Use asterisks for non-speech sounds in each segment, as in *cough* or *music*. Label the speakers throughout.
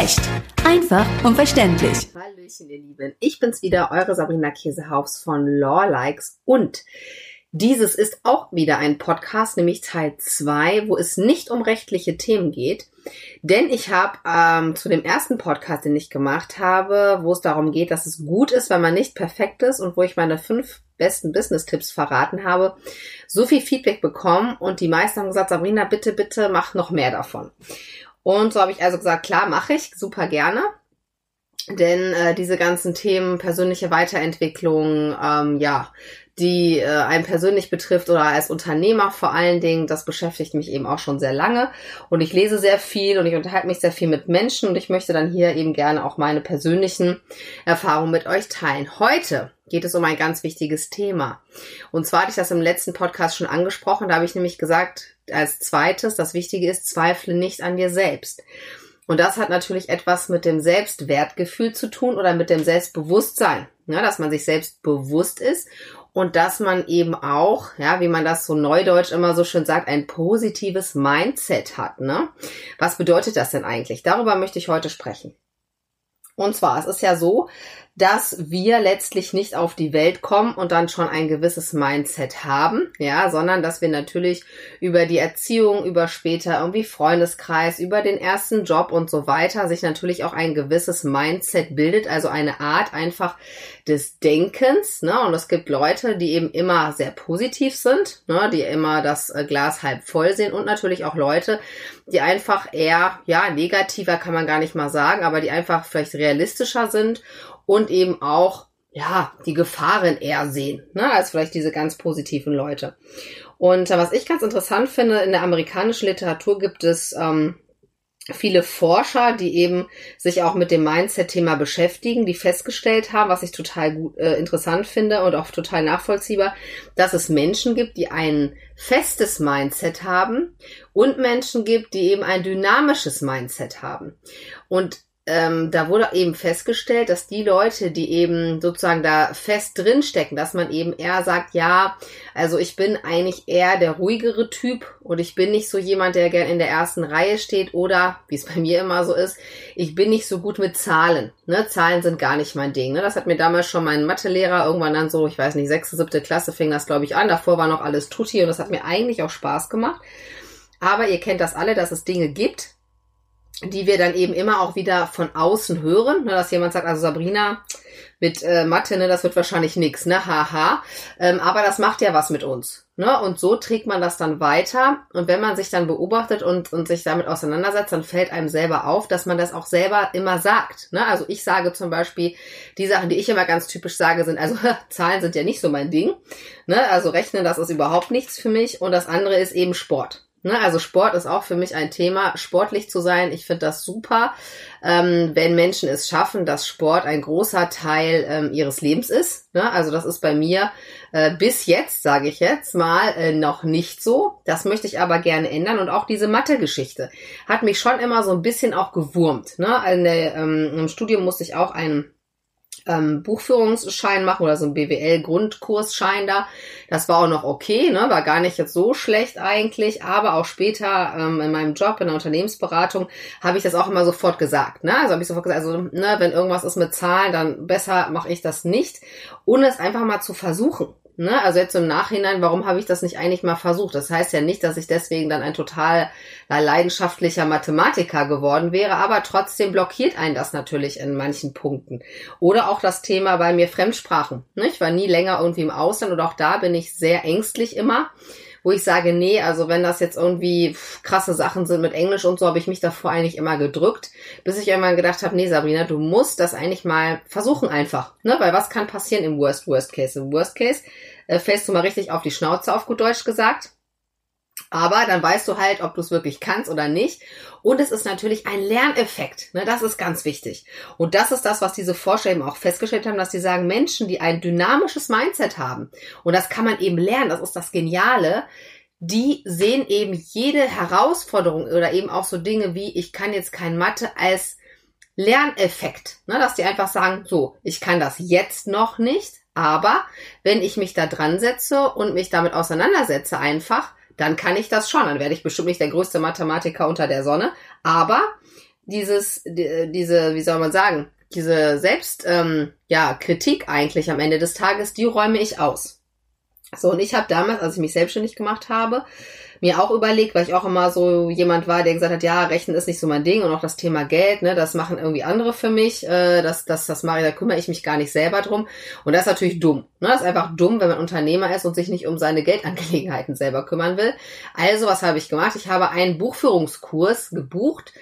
Speaker 1: Echt. Einfach und verständlich.
Speaker 2: Hallöchen, ihr Lieben. Ich bin's wieder, eure Sabrina Käsehaufs von Lawlikes und dieses ist auch wieder ein Podcast, nämlich Teil 2, wo es nicht um rechtliche Themen geht. Denn ich habe ähm, zu dem ersten Podcast, den ich gemacht habe, wo es darum geht, dass es gut ist, wenn man nicht perfekt ist und wo ich meine fünf besten Business-Tipps verraten habe, so viel Feedback bekommen und die meisten haben gesagt, Sabrina, bitte, bitte mach noch mehr davon. Und so habe ich also gesagt, klar, mache ich, super gerne. Denn äh, diese ganzen Themen, persönliche Weiterentwicklung, ähm, ja, die äh, einen persönlich betrifft oder als Unternehmer vor allen Dingen, das beschäftigt mich eben auch schon sehr lange. Und ich lese sehr viel und ich unterhalte mich sehr viel mit Menschen und ich möchte dann hier eben gerne auch meine persönlichen Erfahrungen mit euch teilen. Heute geht es um ein ganz wichtiges Thema. Und zwar hatte ich das im letzten Podcast schon angesprochen. Da habe ich nämlich gesagt, als zweites, das Wichtige ist, zweifle nicht an dir selbst. Und das hat natürlich etwas mit dem Selbstwertgefühl zu tun oder mit dem Selbstbewusstsein, ja, dass man sich selbst bewusst ist und dass man eben auch, ja, wie man das so neudeutsch immer so schön sagt, ein positives Mindset hat. Ne? Was bedeutet das denn eigentlich? Darüber möchte ich heute sprechen. Und zwar, es ist ja so, dass wir letztlich nicht auf die Welt kommen und dann schon ein gewisses Mindset haben, ja, sondern dass wir natürlich über die Erziehung, über später irgendwie Freundeskreis, über den ersten Job und so weiter sich natürlich auch ein gewisses Mindset bildet, also eine Art einfach des Denkens, ne? Und es gibt Leute, die eben immer sehr positiv sind, ne? die immer das äh, Glas halb voll sehen und natürlich auch Leute, die einfach eher, ja, negativer kann man gar nicht mal sagen, aber die einfach vielleicht realistischer sind und eben auch ja, die Gefahren eher sehen, ne, als vielleicht diese ganz positiven Leute. Und äh, was ich ganz interessant finde, in der amerikanischen Literatur gibt es ähm, viele Forscher, die eben sich auch mit dem Mindset-Thema beschäftigen, die festgestellt haben, was ich total gut, äh, interessant finde und auch total nachvollziehbar, dass es Menschen gibt, die ein festes Mindset haben und Menschen gibt, die eben ein dynamisches Mindset haben. Und ähm, da wurde eben festgestellt, dass die Leute, die eben sozusagen da fest drinstecken, dass man eben eher sagt, ja, also ich bin eigentlich eher der ruhigere Typ und ich bin nicht so jemand, der gern in der ersten Reihe steht oder, wie es bei mir immer so ist, ich bin nicht so gut mit Zahlen. Ne? Zahlen sind gar nicht mein Ding. Ne? Das hat mir damals schon mein Mathelehrer irgendwann dann so, ich weiß nicht, sechste, siebte Klasse fing das, glaube ich, an. Davor war noch alles Tutti und das hat mir eigentlich auch Spaß gemacht. Aber ihr kennt das alle, dass es Dinge gibt, die wir dann eben immer auch wieder von außen hören, ne, dass jemand sagt, also Sabrina mit äh, Mathe, ne, das wird wahrscheinlich nix, ne, haha. Ähm, aber das macht ja was mit uns, ne? Und so trägt man das dann weiter. Und wenn man sich dann beobachtet und und sich damit auseinandersetzt, dann fällt einem selber auf, dass man das auch selber immer sagt, ne? Also ich sage zum Beispiel die Sachen, die ich immer ganz typisch sage, sind also *laughs* Zahlen sind ja nicht so mein Ding, ne? Also rechnen, das ist überhaupt nichts für mich. Und das andere ist eben Sport. Ne, also Sport ist auch für mich ein Thema, sportlich zu sein. Ich finde das super, ähm, wenn Menschen es schaffen, dass Sport ein großer Teil ähm, ihres Lebens ist. Ne? Also das ist bei mir äh, bis jetzt, sage ich jetzt mal, äh, noch nicht so. Das möchte ich aber gerne ändern. Und auch diese Mathe-Geschichte hat mich schon immer so ein bisschen auch gewurmt. Ne? Der, ähm, Im Studium musste ich auch einen ähm, Buchführungsschein machen oder so ein BWL-Grundkursschein da. Das war auch noch okay, ne? war gar nicht jetzt so schlecht eigentlich, aber auch später ähm, in meinem Job in der Unternehmensberatung habe ich das auch immer sofort gesagt. Ne? Also habe ich sofort gesagt, also ne, wenn irgendwas ist mit Zahlen, dann besser mache ich das nicht, ohne es einfach mal zu versuchen. Ne? Also jetzt im Nachhinein, warum habe ich das nicht eigentlich mal versucht? Das heißt ja nicht, dass ich deswegen dann ein total leidenschaftlicher Mathematiker geworden wäre, aber trotzdem blockiert einen das natürlich in manchen Punkten. Oder auch das Thema bei mir Fremdsprachen. Ne? Ich war nie länger irgendwie im Ausland und auch da bin ich sehr ängstlich immer wo ich sage, nee, also wenn das jetzt irgendwie krasse Sachen sind mit Englisch und so, habe ich mich davor eigentlich immer gedrückt, bis ich irgendwann gedacht habe, nee, Sabrina, du musst das eigentlich mal versuchen einfach, ne? Weil was kann passieren im Worst Worst Case? Im Worst Case äh, fällst du mal richtig auf die Schnauze, auf gut Deutsch gesagt. Aber dann weißt du halt, ob du es wirklich kannst oder nicht. Und es ist natürlich ein Lerneffekt. Ne? Das ist ganz wichtig. Und das ist das, was diese Forscher eben auch festgestellt haben, dass sie sagen, Menschen, die ein dynamisches Mindset haben, und das kann man eben lernen, das ist das Geniale, die sehen eben jede Herausforderung oder eben auch so Dinge wie, ich kann jetzt kein Mathe als Lerneffekt. Ne? Dass die einfach sagen, so, ich kann das jetzt noch nicht, aber wenn ich mich da dran setze und mich damit auseinandersetze einfach, dann kann ich das schon. Dann werde ich bestimmt nicht der größte Mathematiker unter der Sonne, aber dieses, die, diese, wie soll man sagen, diese Selbst, ähm, ja, Kritik eigentlich am Ende des Tages, die räume ich aus. So, und ich habe damals, als ich mich selbstständig gemacht habe, mir auch überlegt, weil ich auch immer so jemand war, der gesagt hat, ja, Rechnen ist nicht so mein Ding und auch das Thema Geld, ne, das machen irgendwie andere für mich, äh, das, das, das mache ich, da kümmere ich mich gar nicht selber drum. Und das ist natürlich dumm. Ne? Das ist einfach dumm, wenn man Unternehmer ist und sich nicht um seine Geldangelegenheiten selber kümmern will. Also, was habe ich gemacht? Ich habe einen Buchführungskurs gebucht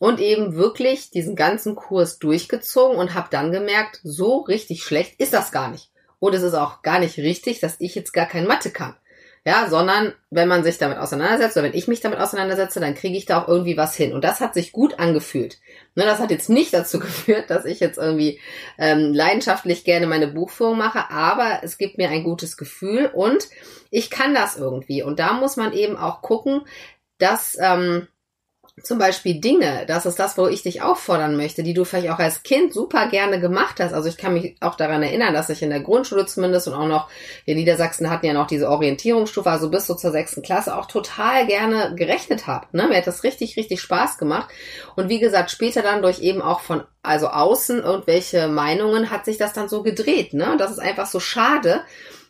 Speaker 2: und eben wirklich diesen ganzen Kurs durchgezogen und habe dann gemerkt, so richtig schlecht ist das gar nicht. Und es ist auch gar nicht richtig, dass ich jetzt gar kein Mathe kann. Ja, sondern wenn man sich damit auseinandersetzt oder wenn ich mich damit auseinandersetze, dann kriege ich da auch irgendwie was hin. Und das hat sich gut angefühlt. Ne, das hat jetzt nicht dazu *laughs* geführt, dass ich jetzt irgendwie ähm, leidenschaftlich gerne meine Buchführung mache, aber es gibt mir ein gutes Gefühl und ich kann das irgendwie. Und da muss man eben auch gucken, dass ähm, zum Beispiel Dinge, das ist das, wo ich dich auffordern möchte, die du vielleicht auch als Kind super gerne gemacht hast. Also ich kann mich auch daran erinnern, dass ich in der Grundschule zumindest und auch noch, wir Niedersachsen hatten ja noch diese Orientierungsstufe, also bis so zur sechsten Klasse auch total gerne gerechnet habe. Ne? Mir hat das richtig, richtig Spaß gemacht. Und wie gesagt, später dann durch eben auch von, also außen irgendwelche Meinungen hat sich das dann so gedreht. Ne? Das ist einfach so schade.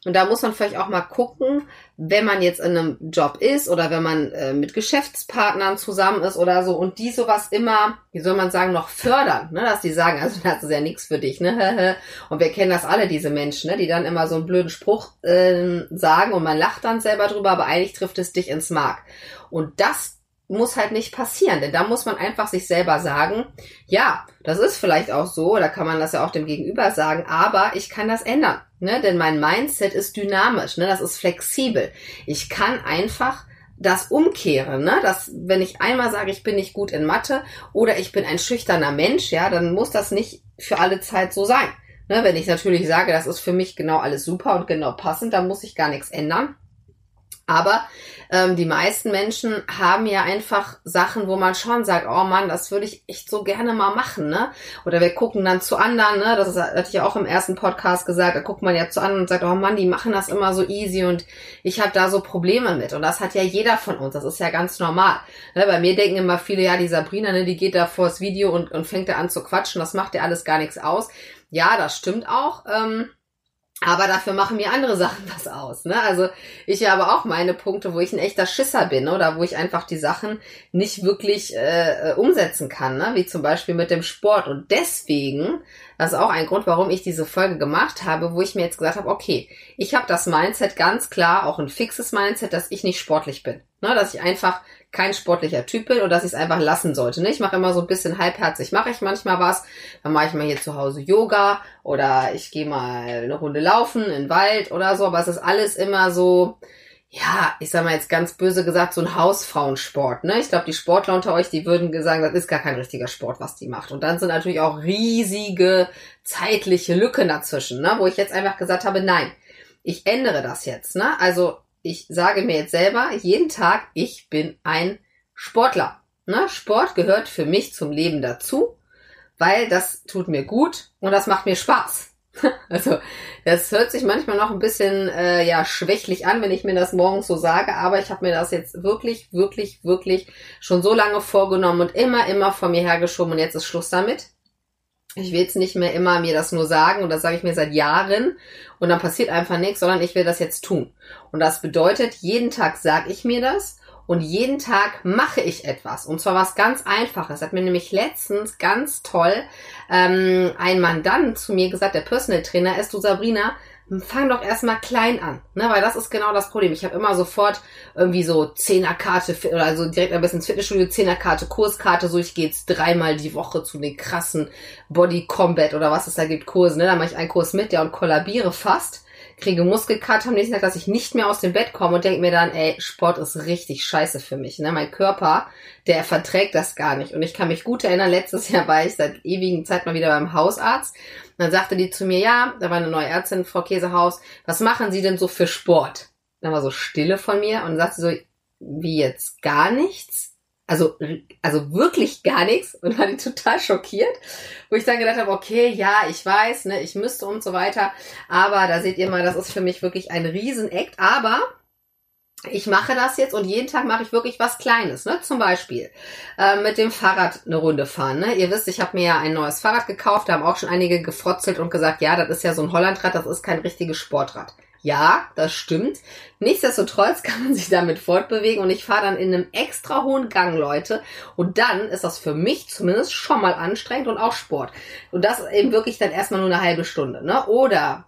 Speaker 2: Und da muss man vielleicht auch mal gucken, wenn man jetzt in einem Job ist oder wenn man äh, mit Geschäftspartnern zusammen ist oder so und die sowas immer, wie soll man sagen, noch fördern, ne? dass die sagen, also das ist ja nichts für dich, ne? *laughs* Und wir kennen das alle, diese Menschen, ne? die dann immer so einen blöden Spruch äh, sagen und man lacht dann selber drüber, aber eigentlich trifft es dich ins Mark. Und das muss halt nicht passieren, denn da muss man einfach sich selber sagen, ja, das ist vielleicht auch so, da kann man das ja auch dem Gegenüber sagen, aber ich kann das ändern, ne? denn mein Mindset ist dynamisch, ne? das ist flexibel. Ich kann einfach das umkehren, ne? dass wenn ich einmal sage, ich bin nicht gut in Mathe oder ich bin ein schüchterner Mensch, ja, dann muss das nicht für alle Zeit so sein. Ne? Wenn ich natürlich sage, das ist für mich genau alles super und genau passend, dann muss ich gar nichts ändern. Aber ähm, die meisten Menschen haben ja einfach Sachen, wo man schon sagt, oh Mann, das würde ich echt so gerne mal machen, ne? Oder wir gucken dann zu anderen, ne? Das hatte ich ja auch im ersten Podcast gesagt, da guckt man ja zu anderen und sagt, oh Mann, die machen das immer so easy und ich habe da so Probleme mit. Und das hat ja jeder von uns, das ist ja ganz normal. Ne? Bei mir denken immer viele, ja, die Sabrina, ne, die geht da vors Video und, und fängt da an zu quatschen, das macht ja alles gar nichts aus. Ja, das stimmt auch. Ähm, aber dafür machen mir andere Sachen *laughs* was aus. Ne? Also ich habe auch meine Punkte, wo ich ein echter Schisser bin oder wo ich einfach die Sachen nicht wirklich äh, äh, umsetzen kann, ne? wie zum Beispiel mit dem Sport. Und deswegen, das ist auch ein Grund, warum ich diese Folge gemacht habe, wo ich mir jetzt gesagt habe, okay, ich habe das Mindset ganz klar, auch ein fixes Mindset, dass ich nicht sportlich bin. Ne? Dass ich einfach kein sportlicher Typ bin und dass ich es einfach lassen sollte. Ne? Ich mache immer so ein bisschen halbherzig, mache ich manchmal was. Dann mache ich mal hier zu Hause Yoga oder ich gehe mal eine Runde laufen in den Wald oder so. Aber es ist alles immer so, ja, ich sag mal jetzt ganz böse gesagt, so ein Hausfrauensport. Ne? Ich glaube, die Sportler unter euch, die würden sagen, das ist gar kein richtiger Sport, was die macht. Und dann sind natürlich auch riesige zeitliche Lücken dazwischen, ne? wo ich jetzt einfach gesagt habe, nein, ich ändere das jetzt. Ne? Also ich sage mir jetzt selber jeden Tag, ich bin ein Sportler. Ne? Sport gehört für mich zum Leben dazu, weil das tut mir gut und das macht mir Spaß. *laughs* Also das hört sich manchmal noch ein bisschen äh, ja schwächlich an, wenn ich mir das morgens so sage, aber ich habe mir das jetzt wirklich, wirklich, wirklich schon so lange vorgenommen und immer, immer vor mir hergeschoben und jetzt ist Schluss damit. Ich will jetzt nicht mehr immer mir das nur sagen und das sage ich mir seit Jahren und dann passiert einfach nichts, sondern ich will das jetzt tun. Und das bedeutet, jeden Tag sage ich mir das und jeden Tag mache ich etwas. Und zwar was ganz Einfaches. Hat mir nämlich letztens ganz toll ähm, ein Mandant zu mir gesagt, der Personal Trainer ist, du Sabrina, fang doch erstmal klein an, ne? Weil das ist genau das Problem. Ich habe immer sofort irgendwie so Zehnerkarte oder also direkt ein bisschen ins Fitnessstudio, Zehnerkarte, Kurskarte, so ich gehe jetzt dreimal die Woche zu den krassen Body Combat oder was es da gibt, Kursen, ne? Da mache ich einen Kurs mit, ja, und kollabiere fast kriege Muskelkater am nächsten Tag, dass ich nicht mehr aus dem Bett komme und denke mir dann, ey, Sport ist richtig scheiße für mich. Ne? Mein Körper, der verträgt das gar nicht. Und ich kann mich gut erinnern, letztes Jahr war ich seit ewigen Zeit mal wieder beim Hausarzt. Und dann sagte die zu mir, ja, da war eine neue Ärztin, Frau Käsehaus, was machen Sie denn so für Sport? Dann war so Stille von mir und sagte so, wie jetzt gar nichts? Also, also wirklich gar nichts und war total schockiert, wo ich dann gedacht habe, okay, ja, ich weiß, ne, ich müsste und so weiter, aber da seht ihr mal, das ist für mich wirklich ein Riesenakt, aber ich mache das jetzt und jeden Tag mache ich wirklich was Kleines, ne? Zum Beispiel äh, mit dem Fahrrad eine Runde fahren. Ne? Ihr wisst, ich habe mir ja ein neues Fahrrad gekauft, da haben auch schon einige gefrotzelt und gesagt, ja, das ist ja so ein Hollandrad, das ist kein richtiges Sportrad. Ja, das stimmt. Nichtsdestotrotz kann man sich damit fortbewegen und ich fahre dann in einem extra hohen Gang, Leute. Und dann ist das für mich zumindest schon mal anstrengend und auch Sport. Und das eben wirklich dann erstmal nur eine halbe Stunde. Ne? Oder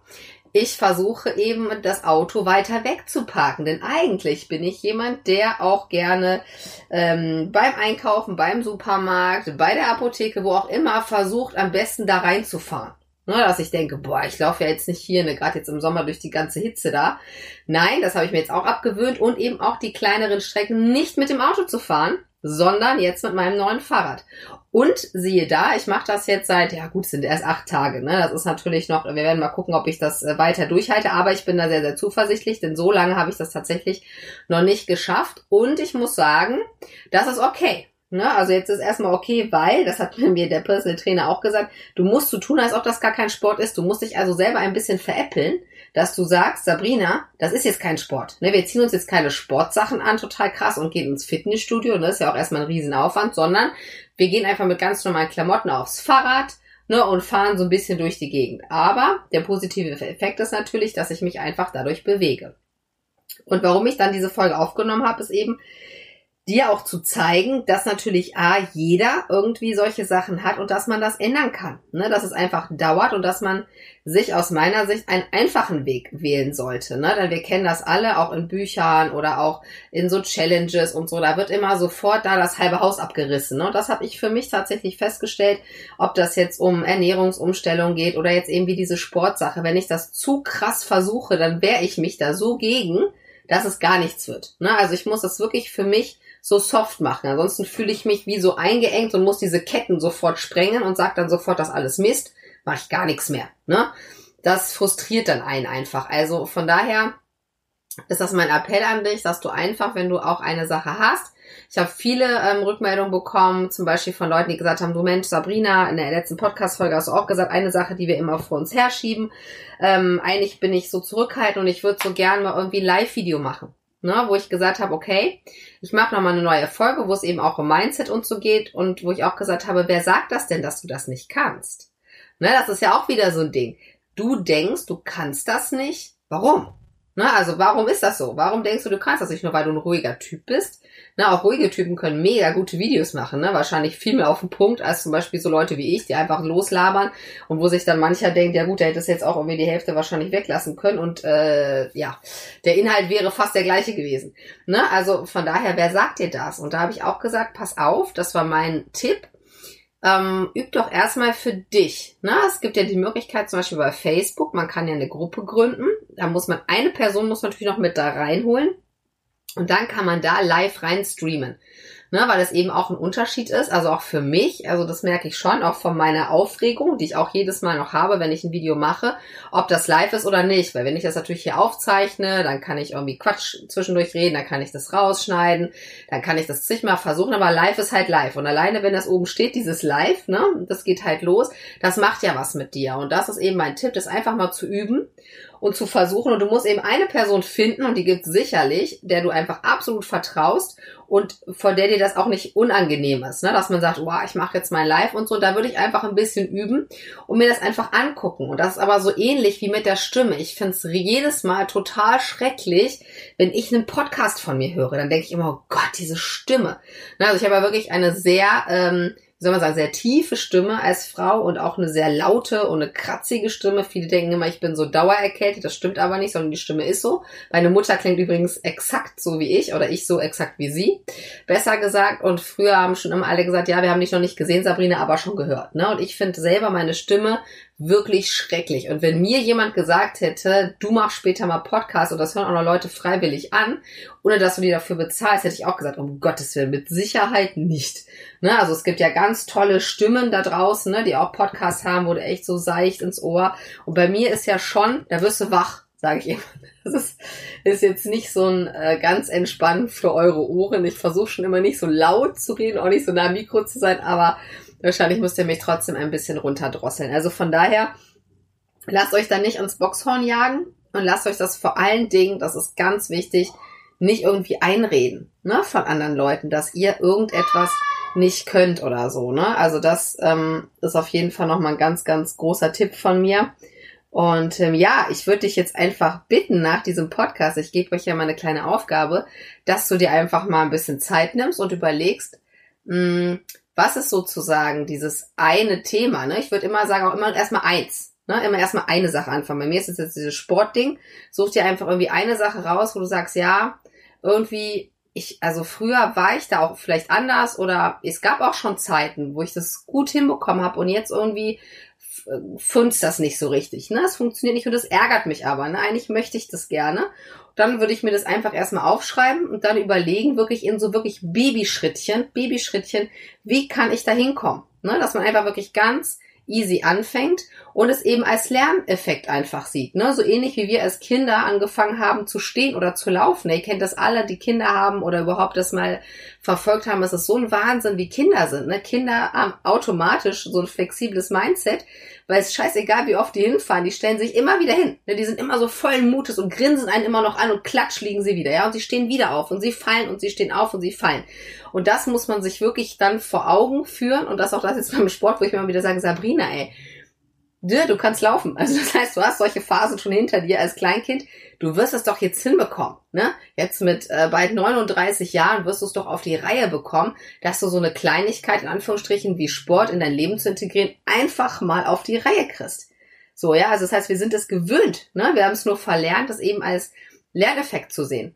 Speaker 2: ich versuche eben das Auto weiter weg zu parken. Denn eigentlich bin ich jemand, der auch gerne ähm, beim Einkaufen, beim Supermarkt, bei der Apotheke, wo auch immer, versucht, am besten da reinzufahren. Ne, dass ich denke, boah, ich laufe ja jetzt nicht hier, ne, gerade jetzt im Sommer durch die ganze Hitze da. Nein, das habe ich mir jetzt auch abgewöhnt und eben auch die kleineren Strecken nicht mit dem Auto zu fahren, sondern jetzt mit meinem neuen Fahrrad. Und siehe da, ich mache das jetzt seit, ja gut, sind erst acht Tage. Ne? Das ist natürlich noch, wir werden mal gucken, ob ich das äh, weiter durchhalte, aber ich bin da sehr, sehr zuversichtlich, denn so lange habe ich das tatsächlich noch nicht geschafft. Und ich muss sagen, das ist okay. Ne? Also jetzt ist erstmal okay, weil, das hat *laughs* mir der Personal Trainer auch gesagt, du musst so tun, als ob das gar kein Sport ist. Du musst dich also selber ein bisschen veräppeln, dass du sagst, Sabrina, das ist jetzt kein Sport. Ne? Wir ziehen uns jetzt keine Sportsachen an, total krass, und gehen ins Fitnessstudio. Und das ist ja auch erstmal ein Riesenaufwand, sondern wir gehen einfach mit ganz normalen Klamotten aufs Fahrrad ne, und fahren so ein bisschen durch die Gegend. Aber der positive Effekt ist natürlich, dass ich mich einfach dadurch bewege. Und warum ich dann diese Folge aufgenommen habe, ist eben, dir auch zu zeigen, dass natürlich A, jeder irgendwie solche Sachen hat und dass man das ändern kann. Ne? Dass es einfach dauert und dass man sich aus meiner Sicht einen einfachen Weg wählen sollte. Ne? Denn wir kennen das alle, auch in Büchern oder auch in so Challenges und so. Da wird immer sofort da das halbe Haus abgerissen. Ne? Und das habe ich für mich tatsächlich festgestellt, ob das jetzt um Ernährungsumstellung geht oder jetzt eben wie diese Sportsache. Wenn ich das zu krass versuche, dann wehre ich mich da so gegen, dass es gar nichts wird. Ne? Also ich muss das wirklich für mich so soft machen. Ansonsten fühle ich mich wie so eingeengt und muss diese Ketten sofort sprengen und sage dann sofort, dass alles Mist, mache ich gar nichts mehr. Ne? Das frustriert dann einen einfach. Also von daher ist das mein Appell an dich, dass du einfach, wenn du auch eine Sache hast, ich habe viele ähm, Rückmeldungen bekommen, zum Beispiel von Leuten, die gesagt haben, du Mensch, Sabrina, in der letzten Podcast-Folge hast du auch gesagt, eine Sache, die wir immer vor uns herschieben. Ähm, eigentlich bin ich so zurückhaltend und ich würde so gern mal irgendwie ein Live-Video machen ne, wo ich gesagt habe, okay, ich mache nochmal eine neue Folge, wo es eben auch um Mindset und so geht und wo ich auch gesagt habe, wer sagt das denn, dass du das nicht kannst? Ne, das ist ja auch wieder so ein Ding. Du denkst, du kannst das nicht. Warum? Ne, also warum ist das so? Warum denkst du, du kannst das nicht nur, weil du ein ruhiger Typ bist? Ne, auch ruhige Typen können mega gute Videos machen, ne? Wahrscheinlich viel mehr auf den Punkt als zum Beispiel so Leute wie ich, die einfach loslabern und wo sich dann mancher denkt, ja gut, der hätte es jetzt auch irgendwie die Hälfte wahrscheinlich weglassen können und äh, ja, der Inhalt wäre fast der gleiche gewesen. Ne? Also von daher, wer sagt dir das? Und da habe ich auch gesagt, pass auf, das war mein Tipp ähm, üb doch erstmal für dich. Ne? Es gibt ja die Möglichkeit, zum Beispiel bei Facebook, man kann ja eine Gruppe gründen. Da muss man, eine Person muss natürlich noch mit da reinholen. Und dann kann man da live rein streamen. Ne, weil es eben auch ein Unterschied ist, also auch für mich, also das merke ich schon, auch von meiner Aufregung, die ich auch jedes Mal noch habe, wenn ich ein Video mache, ob das live ist oder nicht, weil wenn ich das natürlich hier aufzeichne, dann kann ich irgendwie Quatsch zwischendurch reden, dann kann ich das rausschneiden, dann kann ich das zigmal versuchen, aber live ist halt live. Und alleine, wenn das oben steht, dieses live, ne, das geht halt los, das macht ja was mit dir. Und das ist eben mein Tipp, das einfach mal zu üben und zu versuchen. Und du musst eben eine Person finden, und die gibt sicherlich, der du einfach absolut vertraust und vor der dir das auch nicht unangenehm ist, ne? dass man sagt, wow, ich mache jetzt mein Live und so. Da würde ich einfach ein bisschen üben und mir das einfach angucken. Und das ist aber so ähnlich wie mit der Stimme. Ich finde es jedes Mal total schrecklich, wenn ich einen Podcast von mir höre. Dann denke ich immer, oh Gott, diese Stimme. Ne? Also ich habe ja wirklich eine sehr... Ähm, wie soll man sagen, sehr tiefe Stimme als Frau und auch eine sehr laute und eine kratzige Stimme. Viele denken immer, ich bin so dauererkältet. Das stimmt aber nicht, sondern die Stimme ist so. Meine Mutter klingt übrigens exakt so wie ich oder ich so exakt wie sie. Besser gesagt. Und früher haben schon immer alle gesagt, ja, wir haben dich noch nicht gesehen, Sabrina, aber schon gehört. Ne? Und ich finde selber meine Stimme wirklich schrecklich. Und wenn mir jemand gesagt hätte, du machst später mal Podcast und das hören auch noch Leute freiwillig an, ohne dass du die dafür bezahlst, hätte ich auch gesagt, um Gottes Willen, mit Sicherheit nicht. Ne? Also es gibt ja ganz tolle Stimmen da draußen, ne, die auch Podcasts haben, wo du echt so seicht ins Ohr. Und bei mir ist ja schon, da wirst du wach, sage ich immer. *laughs* Das ist, ist jetzt nicht so ein äh, ganz entspannt für eure Ohren. Ich versuche schon immer nicht so laut zu reden, auch nicht so nah am Mikro zu sein, aber Wahrscheinlich müsst ihr mich trotzdem ein bisschen runterdrosseln. Also von daher, lasst euch da nicht ins Boxhorn jagen und lasst euch das vor allen Dingen, das ist ganz wichtig, nicht irgendwie einreden, ne, von anderen Leuten, dass ihr irgendetwas nicht könnt oder so, ne? Also das ähm, ist auf jeden Fall nochmal ein ganz, ganz großer Tipp von mir. Und ähm, ja, ich würde dich jetzt einfach bitten nach diesem Podcast, ich gebe euch ja mal eine kleine Aufgabe, dass du dir einfach mal ein bisschen Zeit nimmst und überlegst, mh, hm, was ist sozusagen dieses eine Thema, ne? Ich würde immer sagen, auch immer erstmal eins. Ne, immer erstmal eine Sache anfangen. Bei mir ist es jetzt dieses Sportding. Such dir einfach irgendwie eine Sache raus, wo du sagst, ja, irgendwie, ich, also früher war ich da auch vielleicht anders oder es gab auch schon Zeiten, wo ich das gut hinbekommen habe und jetzt irgendwie funzt das nicht so richtig. Ne? Es funktioniert nicht und das ärgert mich aber. Ne? Eigentlich möchte ich das gerne. Dann würde ich mir das einfach erstmal aufschreiben und dann überlegen, wirklich in so wirklich Babyschrittchen, Babyschrittchen, wie kann ich da hinkommen? Ne? Dass man einfach wirklich ganz easy anfängt und es eben als Lerneffekt einfach sieht. Ne? So ähnlich wie wir als Kinder angefangen haben zu stehen oder zu laufen. Ihr kennt das alle, die Kinder haben oder überhaupt das mal verfolgt haben. Es ist so ein Wahnsinn, wie Kinder sind. Ne? Kinder haben automatisch so ein flexibles Mindset, weil es scheißegal, wie oft die hinfahren, die stellen sich immer wieder hin. Ne? Die sind immer so vollen Mutes und grinsen einen immer noch an und klatsch liegen sie wieder. Ja, und sie stehen wieder auf und sie fallen und sie stehen auf und sie fallen. Und das muss man sich wirklich dann vor Augen führen und das auch das jetzt beim Sport, wo ich mir immer wieder sage, Sabrina, ey, du kannst laufen. Also das heißt, du hast solche Phasen schon hinter dir als Kleinkind. Du wirst es doch jetzt hinbekommen. Ne? Jetzt mit äh, bald 39 Jahren wirst du es doch auf die Reihe bekommen, dass du so eine Kleinigkeit in Anführungsstrichen wie Sport in dein Leben zu integrieren einfach mal auf die Reihe kriegst. So, ja, also das heißt, wir sind es gewöhnt. Ne? Wir haben es nur verlernt, das eben als Lerneffekt zu sehen.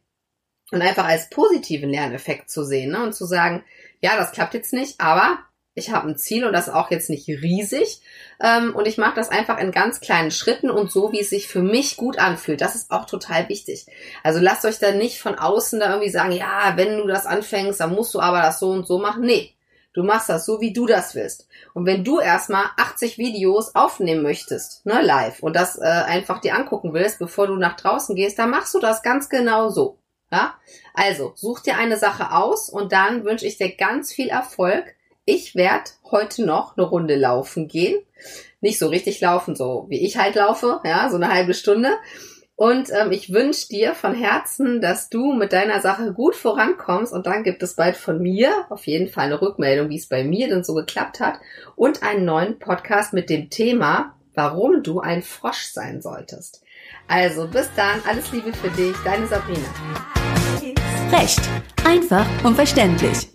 Speaker 2: Und einfach als positiven Lerneffekt zu sehen ne? und zu sagen, ja, das klappt jetzt nicht, aber ich habe ein Ziel und das auch jetzt nicht riesig. Ähm, und ich mache das einfach in ganz kleinen Schritten und so, wie es sich für mich gut anfühlt. Das ist auch total wichtig. Also lasst euch da nicht von außen da irgendwie sagen, ja, wenn du das anfängst, dann musst du aber das so und so machen. Nee, du machst das so, wie du das willst. Und wenn du erstmal 80 Videos aufnehmen möchtest, ne, live, und das äh, einfach dir angucken willst, bevor du nach draußen gehst, dann machst du das ganz genau so. Ja? Also, such dir eine Sache aus und dann wünsche ich dir ganz viel Erfolg ich werde heute noch eine Runde laufen gehen. Nicht so richtig laufen, so wie ich halt laufe, ja, so eine halbe Stunde. Und ähm, ich wünsche dir von Herzen, dass du mit deiner Sache gut vorankommst. Und dann gibt es bald von mir auf jeden Fall eine Rückmeldung, wie es bei mir denn so geklappt hat. Und einen neuen Podcast mit dem Thema, warum du ein Frosch sein solltest. Also bis dann, alles Liebe für dich, deine Sabrina.
Speaker 1: Recht, einfach und verständlich.